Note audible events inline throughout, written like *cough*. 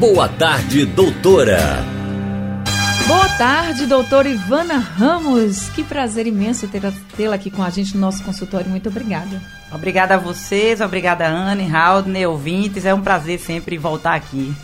Boa tarde, doutora. Boa tarde, doutora Ivana Ramos. Que prazer imenso tê-la aqui com a gente no nosso consultório. Muito obrigada. Obrigada a vocês, obrigada Anne, Haldner, ouvintes. É um prazer sempre voltar aqui.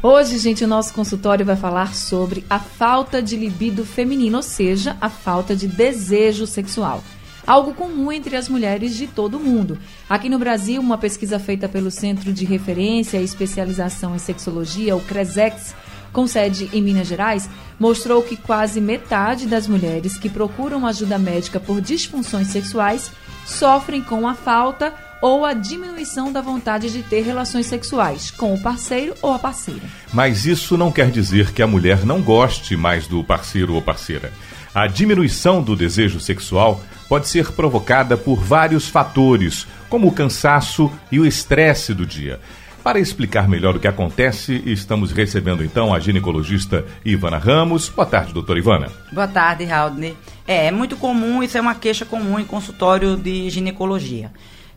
Hoje, gente, o nosso consultório vai falar sobre a falta de libido feminino, ou seja, a falta de desejo sexual. Algo comum entre as mulheres de todo o mundo. Aqui no Brasil, uma pesquisa feita pelo Centro de Referência e Especialização em Sexologia, o CRESEX, com sede em Minas Gerais, mostrou que quase metade das mulheres que procuram ajuda médica por disfunções sexuais sofrem com a falta ou a diminuição da vontade de ter relações sexuais com o parceiro ou a parceira. Mas isso não quer dizer que a mulher não goste mais do parceiro ou parceira. A diminuição do desejo sexual pode ser provocada por vários fatores, como o cansaço e o estresse do dia. Para explicar melhor o que acontece, estamos recebendo então a ginecologista Ivana Ramos. Boa tarde, doutora Ivana. Boa tarde, Raudney. É, é muito comum, isso é uma queixa comum em consultório de ginecologia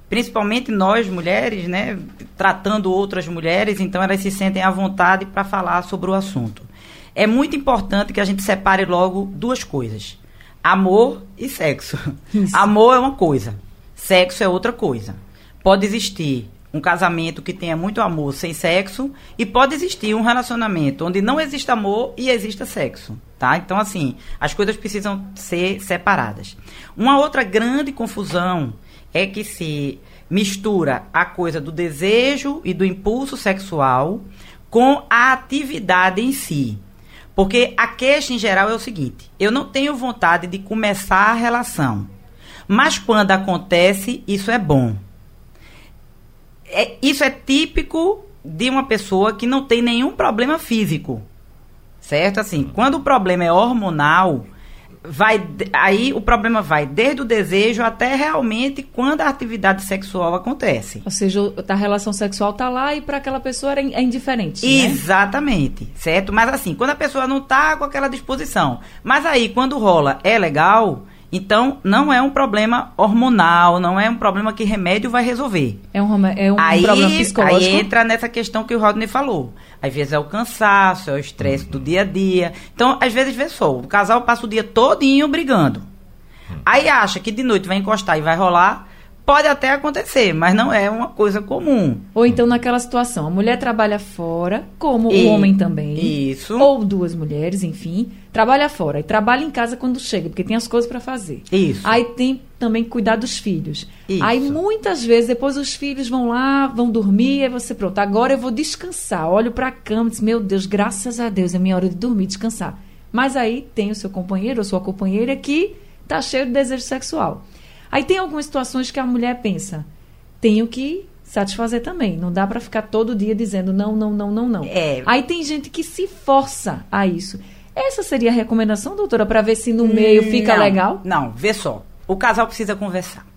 principalmente nós mulheres, né, tratando outras mulheres, então elas se sentem à vontade para falar sobre o assunto. É muito importante que a gente separe logo duas coisas: amor e sexo. Isso. Amor é uma coisa, sexo é outra coisa. Pode existir um casamento que tenha muito amor sem sexo e pode existir um relacionamento onde não existe amor e exista sexo, tá? Então assim, as coisas precisam ser separadas. Uma outra grande confusão é que se mistura a coisa do desejo e do impulso sexual com a atividade em si. Porque a queixa em geral é o seguinte: eu não tenho vontade de começar a relação, mas quando acontece, isso é bom. É, isso é típico de uma pessoa que não tem nenhum problema físico. Certo? Assim, quando o problema é hormonal, vai aí o problema vai desde o desejo até realmente quando a atividade sexual acontece. Ou seja, a relação sexual tá lá e para aquela pessoa é indiferente. Né? Exatamente, certo? Mas assim, quando a pessoa não tá com aquela disposição, mas aí quando rola é legal, então, não é um problema hormonal, não é um problema que remédio vai resolver. É um, é um aí, problema psicológico. Aí entra nessa questão que o Rodney falou. Às vezes é o cansaço, é o estresse do dia a dia. Então, às vezes, vê só, o casal passa o dia todinho brigando. Aí acha que de noite vai encostar e vai rolar. Pode até acontecer, mas não é uma coisa comum. Ou então naquela situação, a mulher trabalha fora, como e, o homem também. Isso. Ou duas mulheres, enfim, trabalha fora e trabalha em casa quando chega, porque tem as coisas para fazer. Isso. Aí tem também cuidar dos filhos. Isso. Aí muitas vezes depois os filhos vão lá, vão dormir, aí você pronto, agora eu vou descansar. Olho para a cama e diz: "Meu Deus, graças a Deus, é minha hora de dormir, descansar". Mas aí tem o seu companheiro ou sua companheira que tá cheio de desejo sexual. Aí tem algumas situações que a mulher pensa, tenho que satisfazer também. Não dá para ficar todo dia dizendo não, não, não, não, não. É. Aí tem gente que se força a isso. Essa seria a recomendação, doutora, para ver se no meio fica não, legal? Não, vê só. O casal precisa conversar.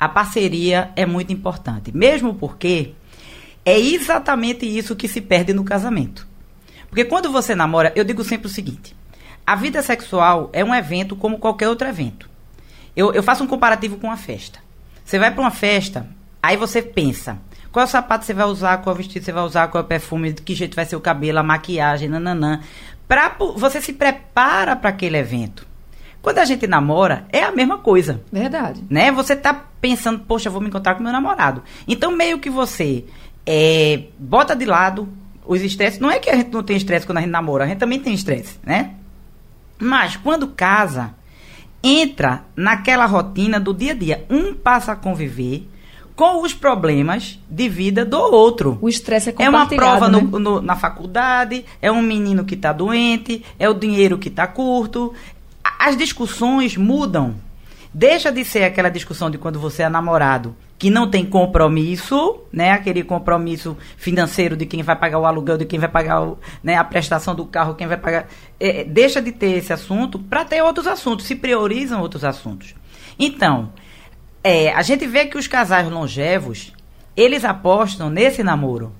A parceria é muito importante, mesmo porque é exatamente isso que se perde no casamento. Porque quando você namora, eu digo sempre o seguinte: a vida sexual é um evento como qualquer outro evento. Eu, eu faço um comparativo com uma festa. Você vai para uma festa, aí você pensa, qual sapato você vai usar, qual vestido você vai usar, qual é perfume, de que jeito vai ser o cabelo, a maquiagem, nananã. Pra, você se prepara para aquele evento. Quando a gente namora, é a mesma coisa. Verdade. Né? Você tá pensando, poxa, vou me encontrar com meu namorado. Então, meio que você é, bota de lado os estresses. Não é que a gente não tem estresse quando a gente namora, a gente também tem estresse, né? Mas quando casa, entra naquela rotina do dia a dia. Um passa a conviver com os problemas de vida do outro. O estresse é É uma prova né? no, no, na faculdade, é um menino que está doente, é o dinheiro que está curto. As discussões mudam. Deixa de ser aquela discussão de quando você é namorado, que não tem compromisso, né? Aquele compromisso financeiro de quem vai pagar o aluguel, de quem vai pagar o, né, a prestação do carro, quem vai pagar. É, deixa de ter esse assunto para ter outros assuntos, se priorizam outros assuntos. Então, é, a gente vê que os casais longevos, eles apostam nesse namoro.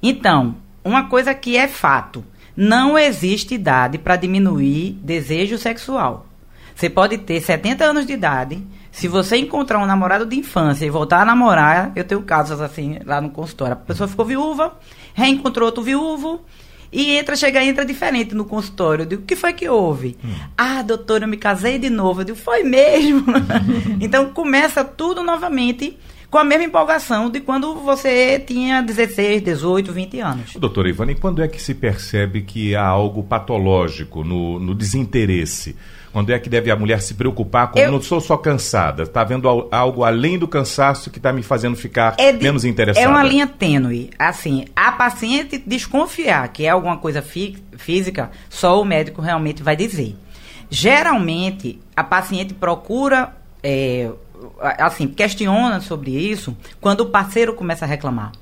Então, uma coisa que é fato, não existe idade para diminuir desejo sexual. Você pode ter 70 anos de idade, se você encontrar um namorado de infância e voltar a namorar, eu tenho casos assim lá no consultório. A pessoa ficou viúva, reencontrou outro viúvo e entra, chega, entra diferente no consultório. Eu digo, o que foi que houve? Hum. Ah, doutora, eu me casei de novo. Eu digo, foi mesmo. *laughs* então começa tudo novamente com a mesma empolgação de quando você tinha 16, 18, 20 anos. Doutora Ivana, e quando é que se percebe que há algo patológico no, no desinteresse? Quando é que deve a mulher se preocupar com eu não sou só cansada, está vendo algo além do cansaço que está me fazendo ficar é de, menos interessada? É uma linha tênue. Assim, a paciente desconfiar que é alguma coisa fí física, só o médico realmente vai dizer. Geralmente, a paciente procura, é, assim, questiona sobre isso quando o parceiro começa a reclamar.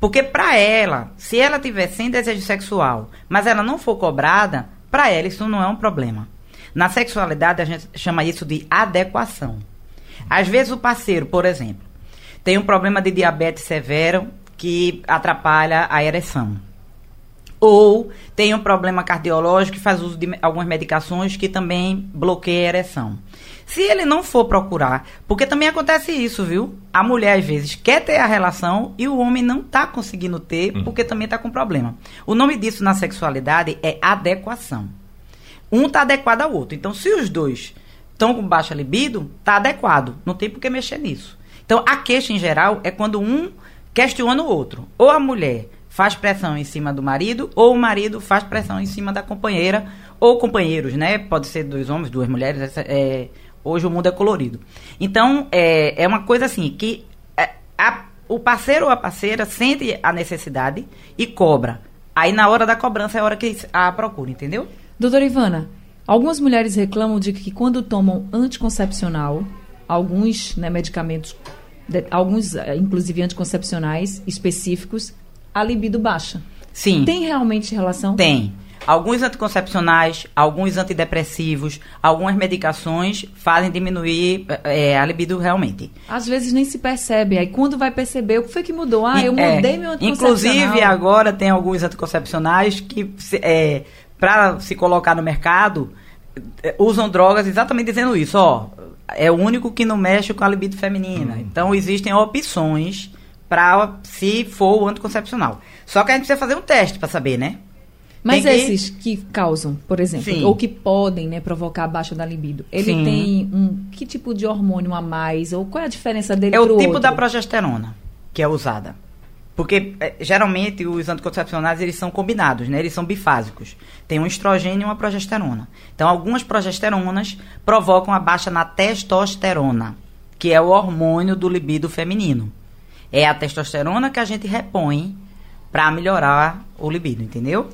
Porque para ela, se ela tiver sem desejo sexual, mas ela não for cobrada, para ela isso não é um problema. Na sexualidade, a gente chama isso de adequação. Às vezes, o parceiro, por exemplo, tem um problema de diabetes severo que atrapalha a ereção. Ou tem um problema cardiológico que faz uso de algumas medicações que também bloqueia a ereção. Se ele não for procurar, porque também acontece isso, viu? A mulher às vezes quer ter a relação e o homem não está conseguindo ter hum. porque também está com problema. O nome disso na sexualidade é adequação. Um está adequado ao outro. Então, se os dois estão com baixa libido, está adequado. Não tem por que mexer nisso. Então, a queixa em geral é quando um questiona o outro. Ou a mulher faz pressão em cima do marido, ou o marido faz pressão em cima da companheira, ou companheiros, né? Pode ser dois homens, duas mulheres. É, hoje o mundo é colorido. Então, é, é uma coisa assim, que é, a, o parceiro ou a parceira sente a necessidade e cobra. Aí, na hora da cobrança, é a hora que a procura, entendeu? Doutora Ivana, algumas mulheres reclamam de que quando tomam anticoncepcional, alguns né, medicamentos, de, alguns eh, inclusive anticoncepcionais específicos, a libido baixa. Sim. Tem realmente relação? Tem. Alguns anticoncepcionais, alguns antidepressivos, algumas medicações fazem diminuir é, a libido realmente. Às vezes nem se percebe. Aí quando vai perceber, o que foi que mudou? Ah, eu mudei é, meu anticoncepcional. Inclusive, agora tem alguns anticoncepcionais que é, para se colocar no mercado, eh, usam drogas exatamente dizendo isso, ó, é o único que não mexe com a libido feminina. Hum. Então existem opções para se for o anticoncepcional. Só que a gente precisa fazer um teste para saber, né? Mas que... esses que causam, por exemplo, Sim. ou que podem né, provocar a baixa da libido, ele Sim. tem um que tipo de hormônio a mais? Ou qual é a diferença dele É o tipo outro? da progesterona que é usada. Porque é, geralmente os anticoncepcionais eles são combinados, né? Eles são bifásicos. Tem um estrogênio e uma progesterona. Então algumas progesteronas provocam a baixa na testosterona, que é o hormônio do libido feminino. É a testosterona que a gente repõe para melhorar o libido, entendeu?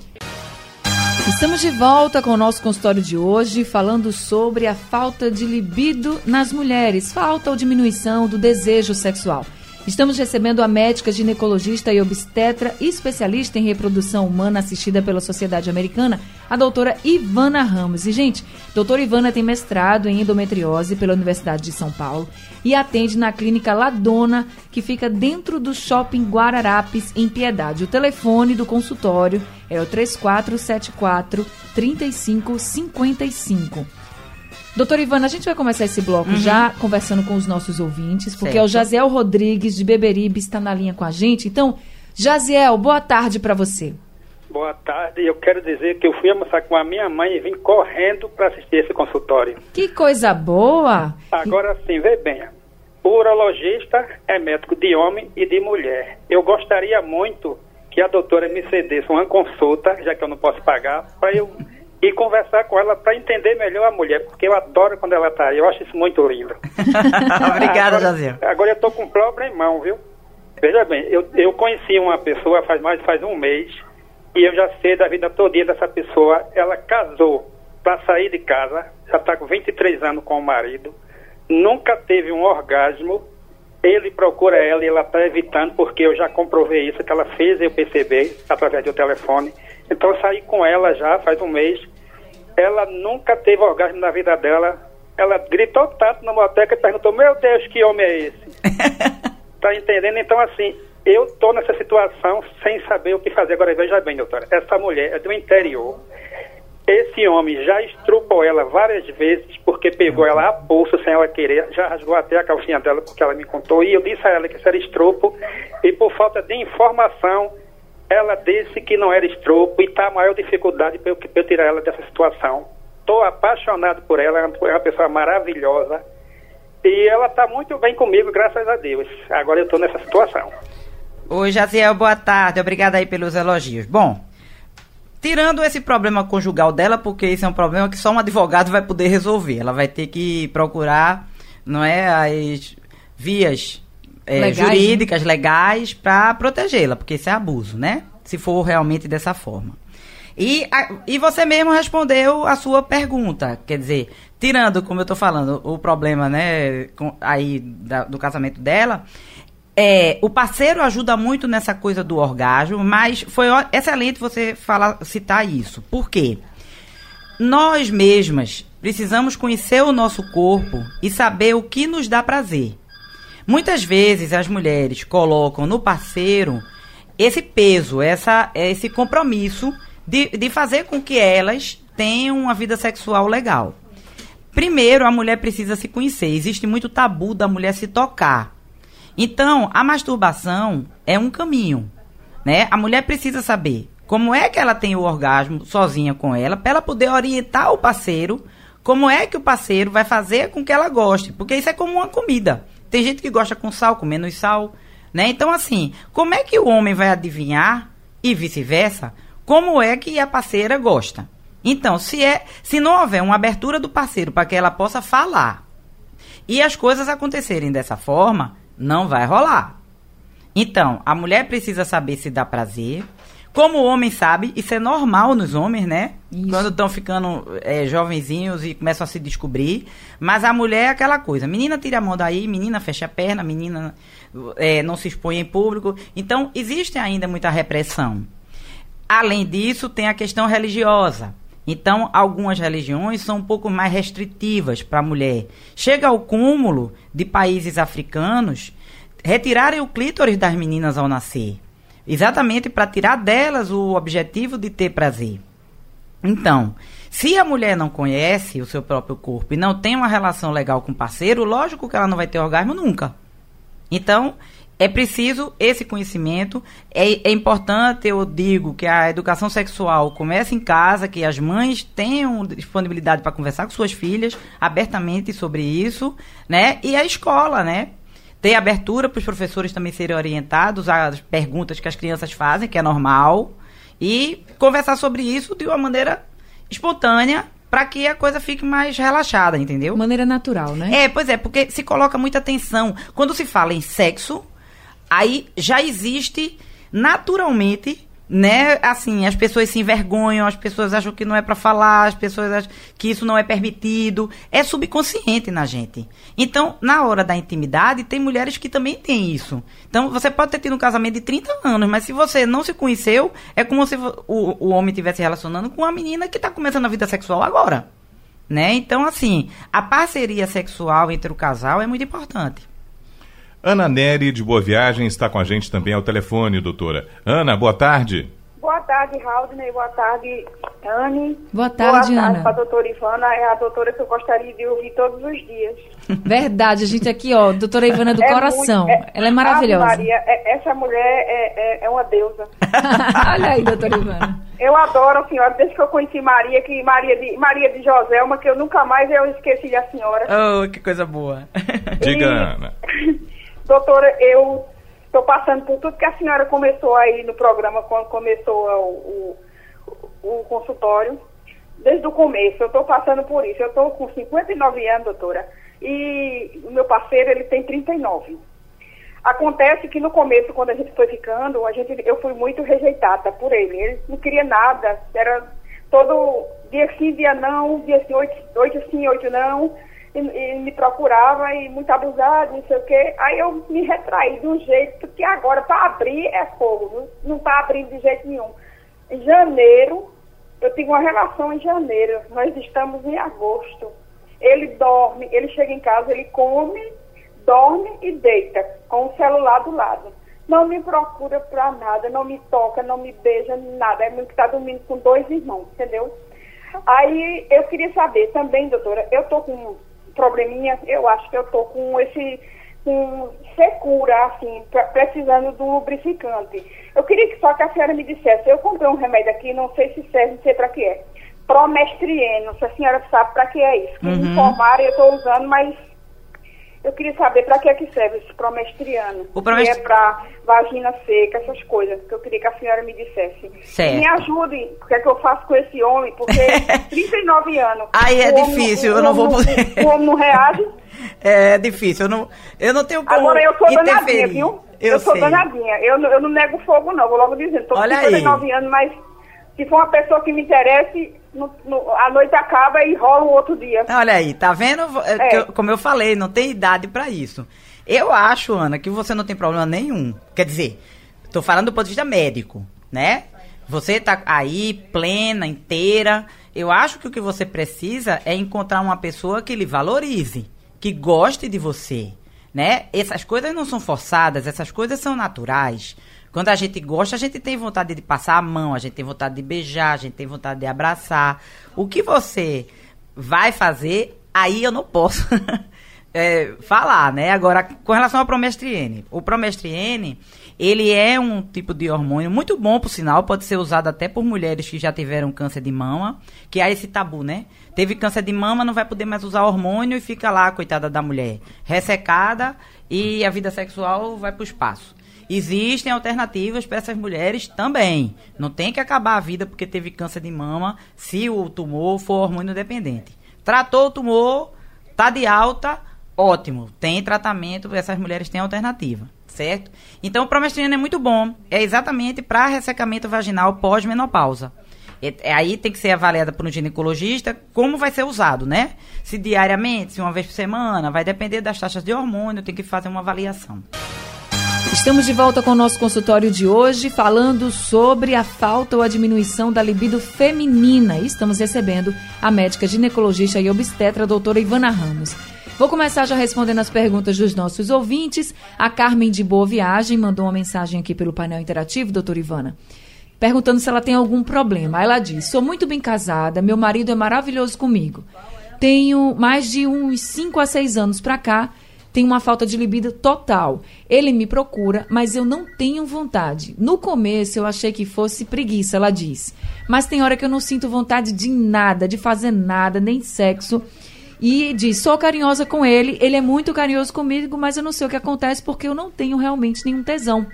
Estamos de volta com o nosso consultório de hoje, falando sobre a falta de libido nas mulheres, falta ou diminuição do desejo sexual. Estamos recebendo a médica ginecologista e obstetra especialista em reprodução humana assistida pela Sociedade Americana, a doutora Ivana Ramos. E, gente, doutora Ivana tem mestrado em endometriose pela Universidade de São Paulo e atende na clínica Ladona, que fica dentro do shopping Guararapes, em Piedade. O telefone do consultório é o 3474 3555. Doutora Ivana, a gente vai começar esse bloco uhum. já conversando com os nossos ouvintes, porque certo. é o Jaziel Rodrigues, de Beberibe, está na linha com a gente. Então, Jaziel, boa tarde para você. Boa tarde. Eu quero dizer que eu fui almoçar com a minha mãe e vim correndo para assistir esse consultório. Que coisa boa! Agora sim, vê bem. O urologista é médico de homem e de mulher. Eu gostaria muito que a doutora me cedesse uma consulta, já que eu não posso pagar, para eu e conversar com ela para entender melhor a mulher, porque eu adoro quando ela está aí. Eu acho isso muito lindo. *laughs* Obrigada, Jazinho. Agora eu estou com um problemão, viu? Veja bem, eu, eu conheci uma pessoa faz mais faz um mês e eu já sei da vida todinha dessa pessoa. Ela casou para sair de casa, já está com 23 anos com o marido, nunca teve um orgasmo ele procura ela e ela está evitando, porque eu já comprovei isso, que ela fez eu perceber através do telefone. Então eu saí com ela já faz um mês. Ela nunca teve orgasmo na vida dela. Ela gritou tanto na moteca e perguntou, meu Deus, que homem é esse? *laughs* tá entendendo? Então assim, eu tô nessa situação sem saber o que fazer. Agora veja bem, doutora, essa mulher é do interior. Esse homem já estrupou ela várias vezes porque pegou ela a pulso sem ela querer, já rasgou até a calcinha dela porque ela me contou e eu disse a ela que isso era estropo e por falta de informação ela disse que não era estropo e está a maior dificuldade para eu, eu, tirar ela dessa situação. Estou apaixonado por ela, é uma pessoa maravilhosa e ela está muito bem comigo, graças a Deus. Agora eu estou nessa situação. Oi, Jaziel, boa tarde. Obrigada aí pelos elogios. Bom, tirando esse problema conjugal dela, porque isso é um problema que só um advogado vai poder resolver. Ela vai ter que procurar, não é, as vias é, legais, jurídicas, né? legais, para protegê-la, porque isso é abuso, né? Se for realmente dessa forma. E, a, e você mesmo respondeu a sua pergunta, quer dizer, tirando, como eu estou falando, o problema, né, com, aí da, do casamento dela, é, o parceiro ajuda muito nessa coisa do orgasmo, mas foi excelente você falar, citar isso. Por quê? Nós mesmas precisamos conhecer o nosso corpo e saber o que nos dá prazer. Muitas vezes as mulheres colocam no parceiro esse peso, essa, esse compromisso de, de fazer com que elas tenham uma vida sexual legal. Primeiro, a mulher precisa se conhecer. Existe muito tabu da mulher se tocar. Então, a masturbação é um caminho, né? A mulher precisa saber como é que ela tem o orgasmo sozinha com ela, para ela poder orientar o parceiro, como é que o parceiro vai fazer com que ela goste, porque isso é como uma comida. Tem gente que gosta com sal, com menos sal, né? Então, assim, como é que o homem vai adivinhar e vice-versa? Como é que a parceira gosta? Então, se é, se não houver uma abertura do parceiro para que ela possa falar e as coisas acontecerem dessa forma, não vai rolar. Então, a mulher precisa saber se dá prazer. Como o homem sabe, isso é normal nos homens, né? Isso. Quando estão ficando é, jovenzinhos e começam a se descobrir. Mas a mulher é aquela coisa: menina tira a mão daí, menina fecha a perna, menina é, não se expõe em público. Então, existe ainda muita repressão. Além disso, tem a questão religiosa. Então, algumas religiões são um pouco mais restritivas para a mulher. Chega ao cúmulo de países africanos retirarem o clítoris das meninas ao nascer, exatamente para tirar delas o objetivo de ter prazer. Então, se a mulher não conhece o seu próprio corpo e não tem uma relação legal com o parceiro, lógico que ela não vai ter orgasmo nunca. Então, é preciso esse conhecimento. É, é, importante, eu digo, que a educação sexual comece em casa, que as mães tenham disponibilidade para conversar com suas filhas abertamente sobre isso, né? E a escola, né? Ter abertura para os professores também serem orientados às perguntas que as crianças fazem, que é normal, e conversar sobre isso de uma maneira espontânea, para que a coisa fique mais relaxada, entendeu? Maneira natural, né? É, pois é, porque se coloca muita tensão. Quando se fala em sexo, aí já existe naturalmente né, assim, as pessoas se envergonham, as pessoas acham que não é para falar, as pessoas acham que isso não é permitido, é subconsciente na gente. Então, na hora da intimidade, tem mulheres que também têm isso. Então, você pode ter tido um casamento de 30 anos, mas se você não se conheceu, é como se o, o homem estivesse relacionando com uma menina que está começando a vida sexual agora. Né? Então, assim, a parceria sexual entre o casal é muito importante. Ana Neri, de Boa Viagem, está com a gente também ao telefone, doutora. Ana, boa tarde. Boa tarde, Raudney. Boa tarde, Anne. Boa tarde, boa tarde Ana. Boa tarde para a doutora Ivana. É a doutora que eu gostaria de ouvir todos os dias. *laughs* Verdade, a gente aqui, ó, doutora Ivana do é coração. Muito, é, Ela é maravilhosa. Maria, é, essa mulher é, é, é uma deusa. *laughs* Olha aí, doutora Ivana. Eu adoro a senhora, desde que eu conheci Maria, que Maria de, Maria de Joselma, que eu nunca mais eu esqueci da senhora. Oh, que coisa boa. Diga, Ana. *laughs* Doutora, eu estou passando por tudo que a senhora começou aí no programa, quando começou o, o, o consultório. Desde o começo, eu estou passando por isso. Eu estou com 59 anos, doutora, e o meu parceiro, ele tem 39. Acontece que no começo, quando a gente foi ficando, a gente, eu fui muito rejeitada por ele. Ele não queria nada, era todo dia sim, dia não, dia sim, oito, oito sim, oito não. E, e me procurava e muito abusado, não sei o quê. Aí eu me retraí de um jeito que agora para abrir é fogo, não está abrindo de jeito nenhum. Em janeiro, eu tive uma relação em janeiro, nós estamos em agosto. Ele dorme, ele chega em casa, ele come, dorme e deita, com o celular do lado. Não me procura para nada, não me toca, não me beija, nada. É muito que está dormindo com dois irmãos, entendeu? Aí eu queria saber também, doutora, eu tô com probleminha, eu acho que eu tô com esse com secura, assim, pra, precisando um lubrificante. Eu queria que só que a senhora me dissesse, eu comprei um remédio aqui, não sei se serve, não sei para que é. Promestrieno, se a senhora sabe para que é isso. Que uhum. me informaram, eu estou usando, mas eu queria saber para que é que serve esse promestriano. O promest... É para vagina seca, essas coisas, que eu queria que a senhora me dissesse. Certo. Me ajude, o que é que eu faço com esse homem, porque *laughs* 39 anos. Aí é difícil, homem, eu não vou poder. O homem não reage. *laughs* É difícil, eu não, eu não tenho como Agora eu sou danadinha, viu? Eu, eu sou danadinha. Eu, eu não nego fogo, não, vou logo dizendo. Estou com 39 aí. anos, mas se for uma pessoa que me interesse, no, no, a noite acaba e rola um outro dia. Olha aí, tá vendo? É. Eu, como eu falei, não tem idade para isso. Eu acho, Ana, que você não tem problema nenhum. Quer dizer, tô falando do ponto de vista médico, né? Você tá aí plena, inteira. Eu acho que o que você precisa é encontrar uma pessoa que lhe valorize, que goste de você, né? Essas coisas não são forçadas, essas coisas são naturais. Quando a gente gosta, a gente tem vontade de passar a mão, a gente tem vontade de beijar, a gente tem vontade de abraçar. O que você vai fazer, aí eu não posso *laughs* é, falar, né? Agora, com relação ao promestriene. O promestriene, ele é um tipo de hormônio muito bom, por sinal, pode ser usado até por mulheres que já tiveram câncer de mama, que há esse tabu, né? Teve câncer de mama, não vai poder mais usar hormônio e fica lá, coitada da mulher, ressecada e a vida sexual vai para o espaço. Existem alternativas para essas mulheres também. Não tem que acabar a vida porque teve câncer de mama se o tumor for hormônio dependente. Tratou o tumor, tá de alta, ótimo. Tem tratamento, essas mulheres têm alternativa, certo? Então o promestrina é muito bom. É exatamente para ressecamento vaginal pós-menopausa. É, aí tem que ser avaliada por um ginecologista como vai ser usado, né? Se diariamente, se uma vez por semana, vai depender das taxas de hormônio, tem que fazer uma avaliação. Estamos de volta com o nosso consultório de hoje, falando sobre a falta ou a diminuição da libido feminina. E estamos recebendo a médica ginecologista e obstetra, doutora Ivana Ramos. Vou começar já respondendo as perguntas dos nossos ouvintes. A Carmen de Boa Viagem mandou uma mensagem aqui pelo painel interativo, doutora Ivana, perguntando se ela tem algum problema. Ela diz: Sou muito bem casada, meu marido é maravilhoso comigo. Tenho mais de uns 5 a 6 anos para cá tem uma falta de libido total. Ele me procura, mas eu não tenho vontade. No começo eu achei que fosse preguiça, ela diz. Mas tem hora que eu não sinto vontade de nada, de fazer nada, nem sexo. E diz: sou carinhosa com ele, ele é muito carinhoso comigo, mas eu não sei o que acontece porque eu não tenho realmente nenhum tesão.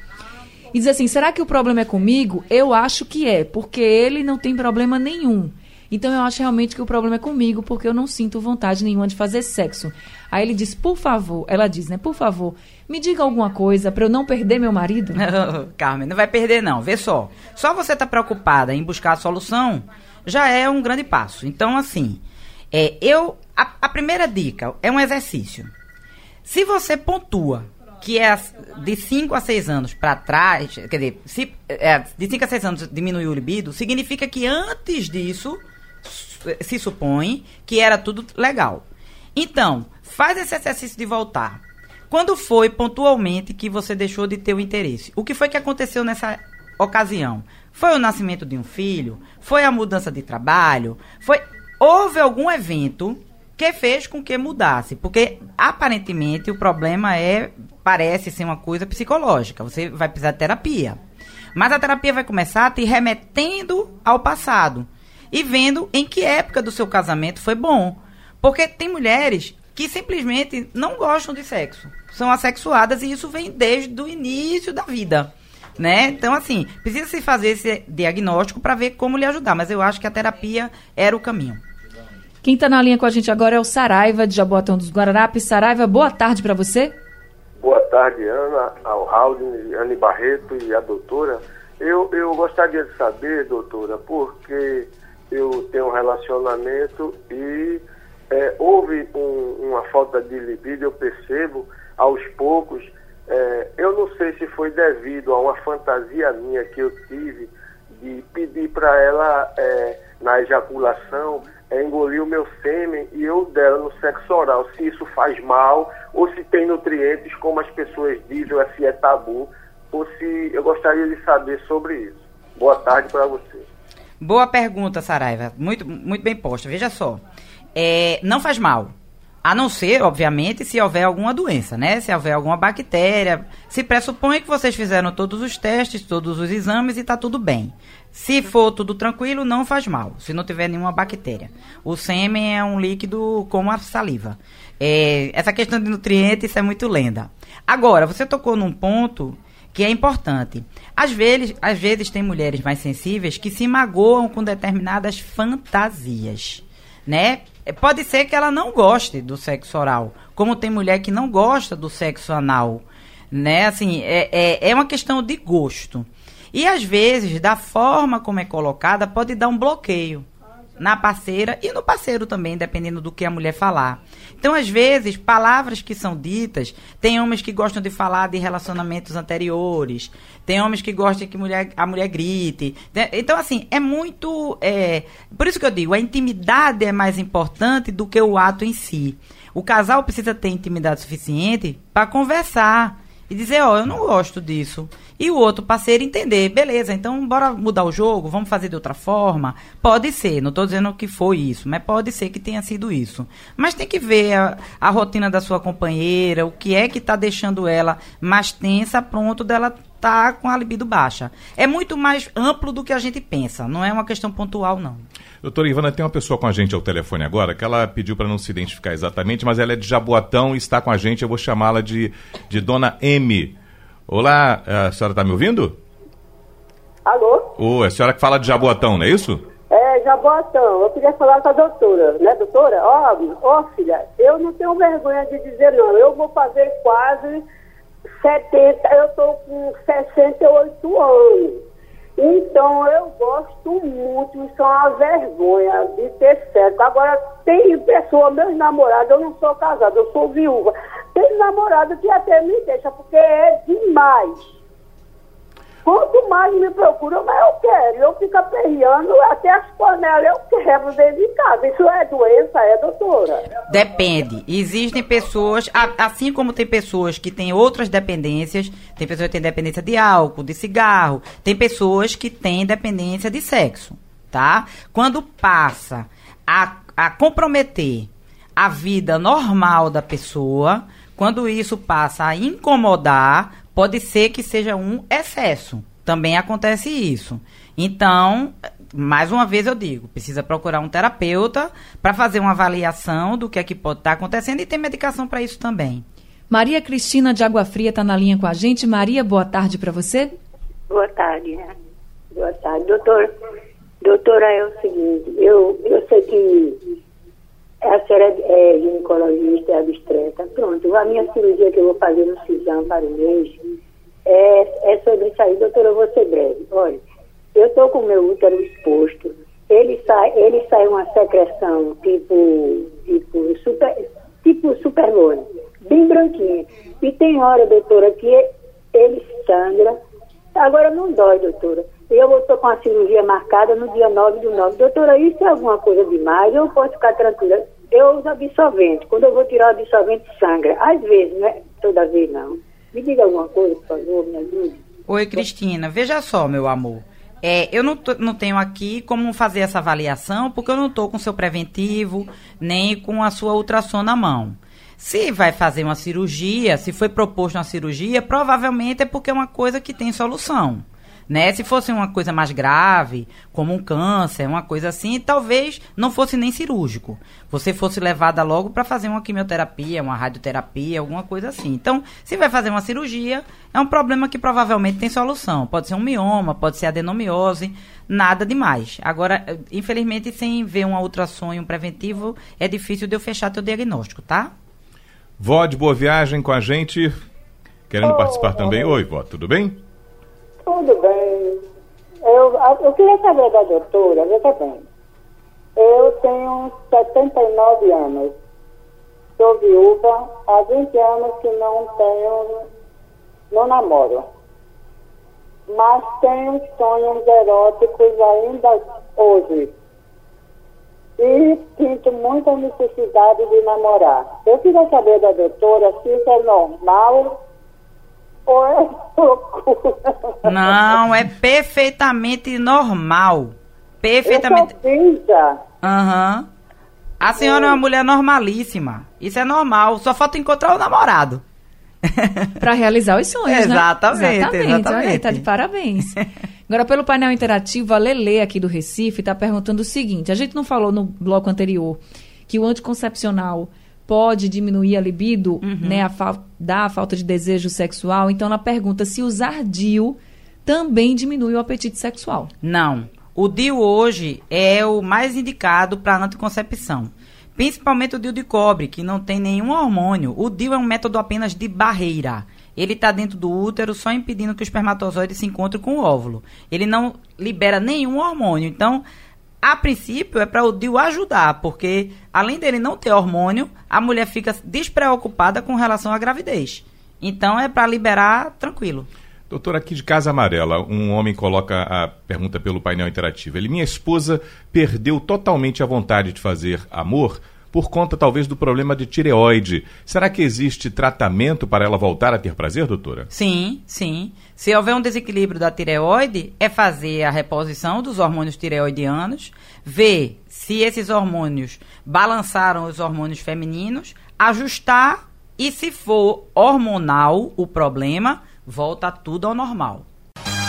E diz assim: será que o problema é comigo? Eu acho que é, porque ele não tem problema nenhum. Então eu acho realmente que o problema é comigo, porque eu não sinto vontade nenhuma de fazer sexo. Aí ele diz, por favor, ela diz, né, por favor, me diga alguma coisa para eu não perder meu marido. *laughs* Carmen, não vai perder não, vê só. Só você tá preocupada em buscar a solução, já é um grande passo. Então, assim, é, eu, a, a primeira dica é um exercício. Se você pontua que é de 5 a 6 anos para trás, quer dizer, se, é, de 5 a 6 anos diminuiu o libido, significa que antes disso se supõe que era tudo legal. Então, faz esse exercício de voltar. Quando foi pontualmente que você deixou de ter o interesse? O que foi que aconteceu nessa ocasião? Foi o nascimento de um filho? Foi a mudança de trabalho? Foi houve algum evento que fez com que mudasse? Porque aparentemente o problema é parece ser uma coisa psicológica. Você vai precisar de terapia. Mas a terapia vai começar te remetendo ao passado e vendo em que época do seu casamento foi bom. Porque tem mulheres que simplesmente não gostam de sexo, são assexuadas e isso vem desde o início da vida. Né? Então, assim, precisa se fazer esse diagnóstico para ver como lhe ajudar, mas eu acho que a terapia era o caminho. Quem está na linha com a gente agora é o Saraiva, de Jaboatão dos Guararapes. Saraiva, boa tarde para você. Boa tarde, Ana, ao Raul, Anne Barreto e a doutora. Eu, eu gostaria de saber, doutora, porque eu tenho um relacionamento e é, houve um, uma falta de libido, eu percebo aos poucos. É, eu não sei se foi devido a uma fantasia minha que eu tive de pedir para ela, é, na ejaculação, é, engolir o meu sêmen e eu dela no sexo oral, se isso faz mal ou se tem nutrientes, como as pessoas dizem, ou se é tabu, ou se eu gostaria de saber sobre isso. Boa tarde para você. Boa pergunta, Saraiva. Muito, muito bem posta. Veja só. É, não faz mal. A não ser, obviamente, se houver alguma doença, né? Se houver alguma bactéria. Se pressupõe que vocês fizeram todos os testes, todos os exames e está tudo bem. Se for tudo tranquilo, não faz mal. Se não tiver nenhuma bactéria. O sêmen é um líquido como a saliva. É, essa questão de nutrientes isso é muito lenda. Agora, você tocou num ponto que é importante. Às vezes, às vezes tem mulheres mais sensíveis que se magoam com determinadas fantasias, né? Pode ser que ela não goste do sexo oral, como tem mulher que não gosta do sexo anal, né? Assim, é, é, é uma questão de gosto. E às vezes, da forma como é colocada, pode dar um bloqueio na parceira e no parceiro também, dependendo do que a mulher falar. Então, às vezes, palavras que são ditas, tem homens que gostam de falar de relacionamentos anteriores, tem homens que gostam que mulher, a mulher grite. Então, assim, é muito. É, por isso que eu digo, a intimidade é mais importante do que o ato em si. O casal precisa ter intimidade suficiente para conversar e dizer, ó, oh, eu não gosto disso. E o outro parceiro entender, beleza, então bora mudar o jogo, vamos fazer de outra forma. Pode ser, não estou dizendo que foi isso, mas pode ser que tenha sido isso. Mas tem que ver a, a rotina da sua companheira, o que é que está deixando ela mais tensa, pronto dela tá com a libido baixa. É muito mais amplo do que a gente pensa, não é uma questão pontual, não. Doutora Ivana, tem uma pessoa com a gente ao telefone agora que ela pediu para não se identificar exatamente, mas ela é de Jaboatão e está com a gente. Eu vou chamá-la de, de Dona M. Olá, a senhora está me ouvindo? Alô? Ô, é a senhora que fala de Jaboatão, não é isso? É, Jaboatão. Eu queria falar com a doutora, né, doutora? Ó, oh, ó, oh, filha, eu não tenho vergonha de dizer não. Eu vou fazer quase 70, eu estou com 68 anos. Então eu gosto muito, isso é uma vergonha de ter certo. Agora, tem pessoa, meus namorados, eu não sou casada, eu sou viúva. Tem namorado que até me deixa, porque é demais. Quanto mais me procuram, mais eu quero. Eu fico aperreando, até as panelas eu quebro dentro de casa. Isso é doença, é, doutora? Depende. Existem pessoas, assim como tem pessoas que têm outras dependências, tem pessoas que têm dependência de álcool, de cigarro, tem pessoas que têm dependência de sexo, tá? Quando passa a, a comprometer a vida normal da pessoa, quando isso passa a incomodar, pode ser que seja um excesso. Também acontece isso. Então, mais uma vez eu digo, precisa procurar um terapeuta para fazer uma avaliação do que é que pode estar tá acontecendo e tem medicação para isso também. Maria Cristina de Água Fria está na linha com a gente. Maria, boa tarde para você. Boa tarde. Boa tarde. Doutor, doutora, é o seguinte, eu, eu sei que a senhora é ginecologista, é abstreta. Pronto, a minha cirurgia que eu vou fazer no CISAM para o mês é, é sobre isso aí. Doutora, eu vou ser breve. Olha, eu estou com o meu útero exposto. Ele sai, ele sai uma secreção tipo, tipo super, tipo superlone, bem branquinha. E tem hora, doutora, que ele sangra. Agora não dói, doutora. Eu estou com a cirurgia marcada no dia 9 do 9. Doutora, isso é alguma coisa demais? Eu posso ficar tranquila? Eu uso absorvente. Quando eu vou tirar o absorvente, sangra. Às vezes, né? Toda vez não. Me diga alguma coisa, por favor, me ajude. Oi, Cristina. Veja só, meu amor. É, eu não, não tenho aqui como fazer essa avaliação, porque eu não estou com seu preventivo, nem com a sua ultrassom na mão. Se vai fazer uma cirurgia, se foi proposto uma cirurgia, provavelmente é porque é uma coisa que tem solução né? Se fosse uma coisa mais grave, como um câncer, uma coisa assim, talvez não fosse nem cirúrgico. Você fosse levada logo para fazer uma quimioterapia, uma radioterapia, alguma coisa assim. Então, se vai fazer uma cirurgia, é um problema que provavelmente tem solução. Pode ser um mioma, pode ser adenomiose, nada demais. Agora, infelizmente, sem ver uma ultrassom e um preventivo, é difícil de eu fechar teu diagnóstico, tá? Vó de boa viagem com a gente, querendo oh, participar também. Oi, vó, tudo bem? Tudo bem. Eu, eu queria saber da doutora, veja bem. Eu tenho 79 anos. Sou viúva há 20 anos que não tenho, não namoro. Mas tenho sonhos eróticos ainda hoje. E sinto muita necessidade de namorar. Eu queria saber da doutora se isso é normal ou é loucura. Não, é perfeitamente normal. Perfeitamente. Aham. A senhora é uma mulher normalíssima. Isso é normal. Só falta encontrar o namorado. *laughs* Para realizar os sonhos, exatamente, né? Exatamente. Exatamente. Olha, tá de parabéns. *laughs* Agora, pelo painel interativo, a Lele aqui do Recife está perguntando o seguinte: a gente não falou no bloco anterior que o anticoncepcional pode diminuir a libido, Uhum. né, a fal dar a falta de desejo sexual. Então, ela pergunta se usar DIU também diminui o apetite sexual. Não. O DIU hoje é o mais indicado para anticoncepção. Principalmente o DIU de cobre, que não tem nenhum hormônio. O DIU é um método apenas de barreira. Ele está dentro do útero, só impedindo que o espermatozoide se encontre com o óvulo. Ele não libera nenhum hormônio. Então, a princípio, é para o DIU ajudar, porque além dele não ter hormônio, a mulher fica despreocupada com relação à gravidez. Então, é para liberar tranquilo. Doutor, aqui de Casa Amarela, um homem coloca a pergunta pelo painel interativo. Ele, minha esposa perdeu totalmente a vontade de fazer amor por conta talvez do problema de tireoide. Será que existe tratamento para ela voltar a ter prazer, doutora? Sim, sim. Se houver um desequilíbrio da tireoide, é fazer a reposição dos hormônios tireoidianos, ver se esses hormônios balançaram os hormônios femininos, ajustar e se for hormonal o problema, volta tudo ao normal.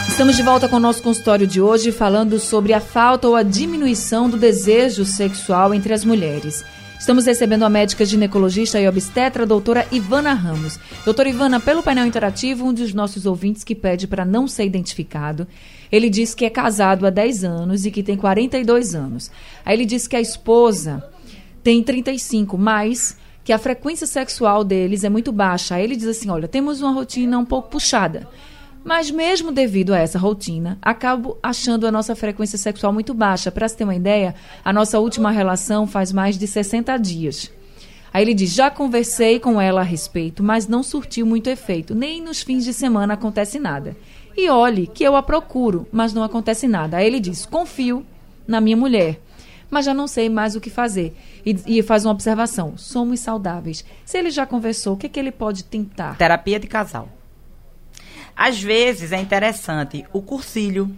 Estamos de volta com o nosso consultório de hoje falando sobre a falta ou a diminuição do desejo sexual entre as mulheres. Estamos recebendo a médica ginecologista e obstetra, doutora Ivana Ramos. Doutora Ivana, pelo painel interativo, um dos nossos ouvintes que pede para não ser identificado, ele diz que é casado há 10 anos e que tem 42 anos. Aí ele diz que a esposa tem 35, mas que a frequência sexual deles é muito baixa. Aí ele diz assim: olha, temos uma rotina um pouco puxada. Mas mesmo devido a essa rotina, acabo achando a nossa frequência sexual muito baixa. Para você ter uma ideia, a nossa última relação faz mais de 60 dias. Aí ele diz: já conversei com ela a respeito, mas não surtiu muito efeito. Nem nos fins de semana acontece nada. E olhe que eu a procuro, mas não acontece nada. Aí ele diz: confio na minha mulher, mas já não sei mais o que fazer. E, e faz uma observação: somos saudáveis. Se ele já conversou, o que, que ele pode tentar? Terapia de casal. Às vezes é interessante, o cursilho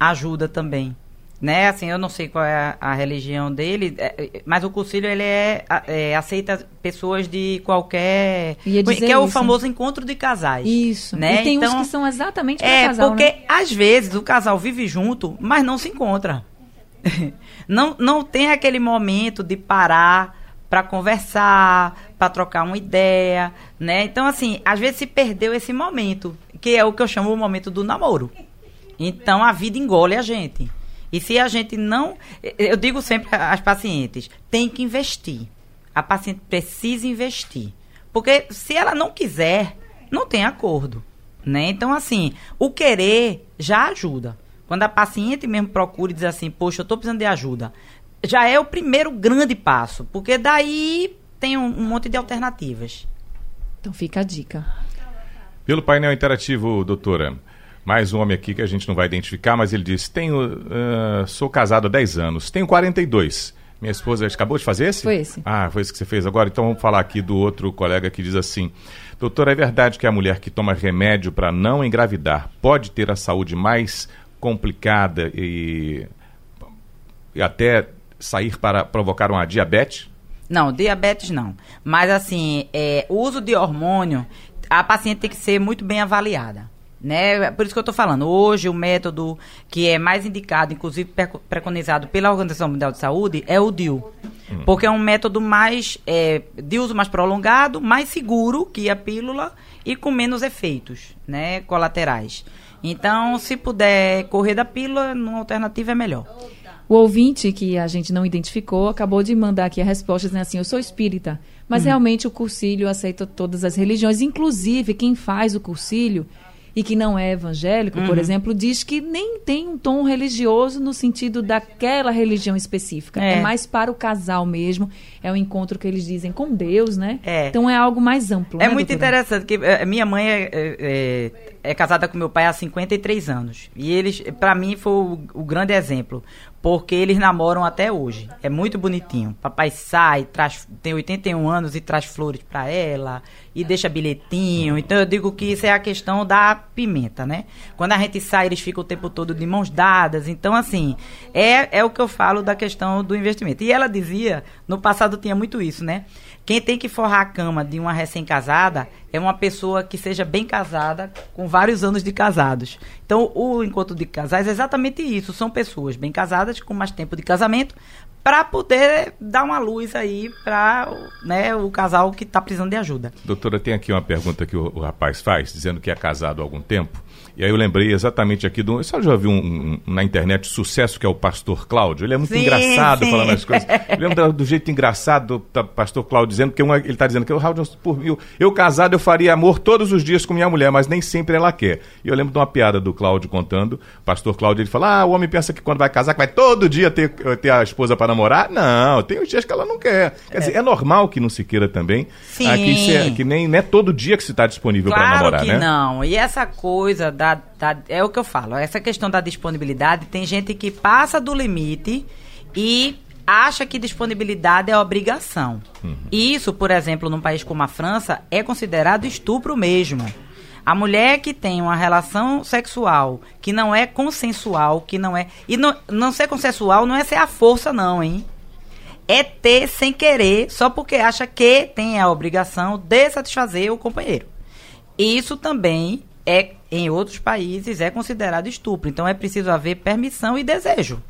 ajuda também. Né? Assim, eu não sei qual é a, a religião dele, é, é, mas o cursilho ele é, é, aceita pessoas de qualquer. Que é o isso. famoso encontro de casais. Isso. Né? E tem então, uns que são exatamente para É, casal, porque né? às vezes o casal vive junto, mas não se encontra. *laughs* não, não tem aquele momento de parar para conversar, para trocar uma ideia, né? Então, assim, às vezes se perdeu esse momento, que é o que eu chamo o momento do namoro. Então, a vida engole a gente. E se a gente não. Eu digo sempre às pacientes: tem que investir. A paciente precisa investir. Porque se ela não quiser, não tem acordo. Né? Então, assim, o querer já ajuda. Quando a paciente mesmo procura e diz assim: Poxa, eu estou precisando de ajuda, já é o primeiro grande passo. Porque daí tem um, um monte de alternativas. Então fica a dica. Pelo painel interativo, doutora, mais um homem aqui que a gente não vai identificar, mas ele diz: tenho, ah, sou casado há 10 anos, tenho 42. Minha esposa acabou de fazer esse? Foi esse. Ah, foi esse que você fez agora. Então vamos falar aqui do outro colega que diz assim: Doutora, é verdade que a mulher que toma remédio para não engravidar pode ter a saúde mais complicada e, e até sair para provocar uma diabetes? Não, diabetes não. Mas assim, é, o uso de hormônio, a paciente tem que ser muito bem avaliada. Né? Por isso que eu estou falando, hoje o método que é mais indicado, inclusive preco- preconizado pela Organização Mundial de Saúde, é o DIU. Porque é um método mais é, de uso mais prolongado, mais seguro que a pílula e com menos efeitos né, colaterais. Então, se puder correr da pílula, numa alternativa é melhor. O ouvinte que a gente não identificou acabou de mandar aqui a resposta dizendo assim: Eu sou espírita. Mas realmente o cursilho aceita todas as religiões, inclusive quem faz o cursilho, e que não é evangélico, por Uhum. exemplo, diz que nem tem um tom religioso no sentido daquela religião específica. É, É. mais para o casal mesmo. É o encontro que eles dizem com Deus, né? É. Então é algo mais amplo. É né, muito doutora? interessante, que eh, minha mãe é, é- é- é casada com meu pai há 53 anos. E eles, pra mim, foi o, o grande exemplo. Porque eles namoram até hoje. É muito bonitinho. Papai sai, traz, tem 81 anos e traz flores pra ela. E deixa bilhetinho. Então eu digo que isso é a questão da pimenta, né? Quando a gente sai, eles ficam o tempo todo de mãos dadas. Então, assim, é, é o que eu falo da questão do investimento. E ela dizia, no passado tinha muito isso, né? Quem tem que forrar a cama de uma recém-casada é uma pessoa que seja bem casada, com vários anos de casados. Então, o encontro de casais é exatamente isso. São pessoas bem casadas, com mais tempo de casamento, para poder dar uma luz aí para né, o casal que está precisando de ajuda. Doutora, tem aqui uma pergunta que o, o rapaz faz, dizendo que é casado há algum tempo. E aí eu lembrei exatamente aqui do. Você já viu um, um- na internet sucesso que é o pastor Cláudio? Ele é muito Sim, engraçado sim. falando as coisas. Eu lembro do, do jeito engraçado do ta- pastor Cláudio dizendo que uma- ele está dizendo que o Raul, por mil, eu casado eu faria amor todos os dias com minha mulher, mas nem sempre ela quer. E eu lembro de uma piada do Cláudio contando. O pastor Cláudio ele fala: Ah, o homem pensa que quando vai casar, que vai todo dia ter, ter a esposa para namorar. Não, tem os dias que ela não quer. Quer dizer, é normal que não se queira também. Sim. Ah, que, isso é- que nem não é todo dia que se está disponível para Claro namorar, que né? não. E essa coisa da, da- É o que eu falo. Essa questão da disponibilidade, tem gente que passa do limite e acha que disponibilidade é obrigação. Isso, por exemplo, num país como a França, é considerado estupro mesmo. A mulher que tem uma relação sexual que não é consensual, que não é. E não, não ser consensual não é ser a força, não, hein? é ter sem querer, só porque acha que tem a obrigação de satisfazer o companheiro. Isso também é, em outros países, é considerado estupro. Então é preciso haver permissão e desejo.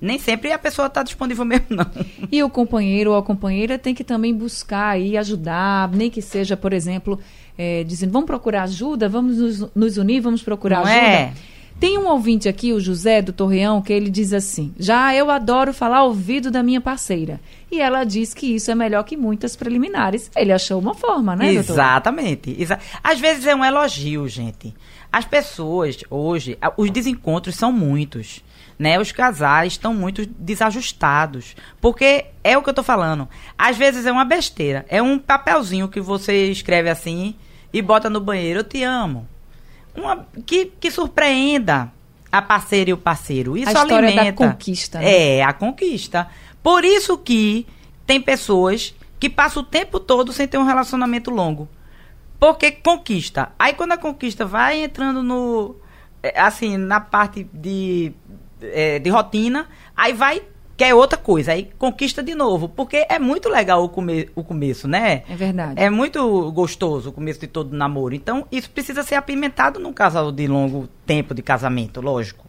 Nem sempre a pessoa está disponível *laughs* mesmo, não. E o companheiro ou a companheira tem que também buscar e ajudar, nem que seja, por exemplo, eh, dizendo, vamos procurar ajuda, vamos nos, nos unir, vamos procurar Não ajuda. é? Tem um ouvinte aqui, o José do Torreão, que ele diz assim: Já eu adoro falar ao ouvido da minha parceira. E ela diz que isso é melhor que muitas preliminares. Ele achou uma forma, né? Exatamente. Exa Às vezes é um elogio, gente. As pessoas, hoje, os desencontros são muitos. Né? Os casais estão muito desajustados. Porque é o que eu tô falando. Às vezes é uma besteira. É um papelzinho que você escreve assim e bota no banheiro. Eu te amo. Uma, que, que surpreenda a parceira e o parceiro. Isso A história da alimenta. conquista, né? É, a conquista. Por isso que tem pessoas que passam o tempo todo sem ter um relacionamento longo. Porque conquista. Aí quando a conquista vai entrando no. é, Assim, na parte de, é, de rotina, aí vai. Quer outra coisa, aí conquista de novo. Porque é muito legal o, come, o começo, né? É verdade. É muito gostoso o começo de todo namoro. Então, isso precisa ser apimentado num casal de longo tempo de casamento, lógico.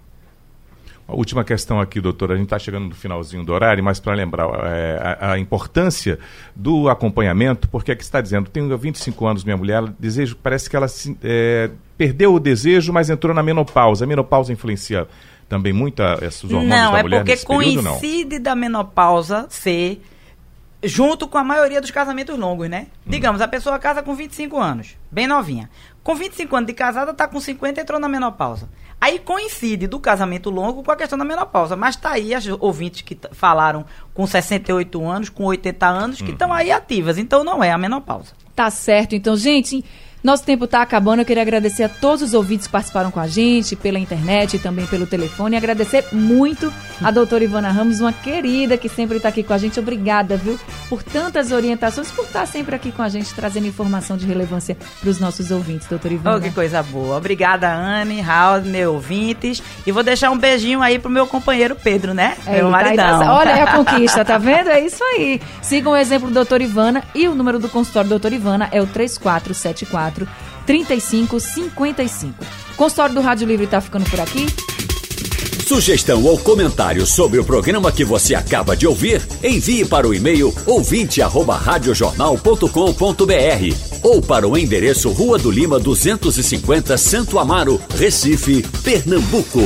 A última questão aqui, doutora, a gente está chegando no finalzinho do horário, mas para lembrar é, a, a importância do acompanhamento, porque aqui está dizendo, tenho 25 anos, minha mulher, ela desejo, parece que ela se, é, perdeu o desejo, mas entrou na menopausa. A menopausa influencia também muito a, esses hormônios não, da é mulher porque nesse período, não? coincide da menopausa ser junto com a maioria dos casamentos longos, né? Hum. Digamos, a pessoa casa com 25 anos, bem novinha. Com 25 anos de casada, tá com 50 e entrou na menopausa. Aí coincide do casamento longo com a questão da menopausa. Mas tá aí as ouvintes que falaram com 68 anos, com 80 anos, que Uhum. estão aí ativas. Então não é a menopausa. Tá certo. Então, gente, nosso tempo tá acabando. Eu queria agradecer a todos os ouvintes que participaram com a gente, pela internet e também pelo telefone. E agradecer muito a doutora Ivana Ramos, uma querida que sempre está aqui com a gente. Obrigada, viu, por tantas orientações, por estar sempre aqui com a gente, trazendo informação de relevância para os nossos ouvintes, doutora Ivana. Oh, que coisa boa. Obrigada, Anne, Raul, meus ouvintes. E vou deixar um beijinho aí pro meu companheiro Pedro, né? É, meu tá maridão. tá- olha aí a conquista, tá *laughs* vendo? É isso aí. Sigam o exemplo do doutor Ivana e o número do consultório do doutor Ivana é o 3474 3555. O consultório do Rádio Livre tá ficando por aqui. Sugestão ou comentário sobre o programa que você acaba de ouvir, envie para o e-mail ouvinte@radiojornal.com.br ou para o endereço Rua do Lima 250, Santo Amaro, Recife, Pernambuco.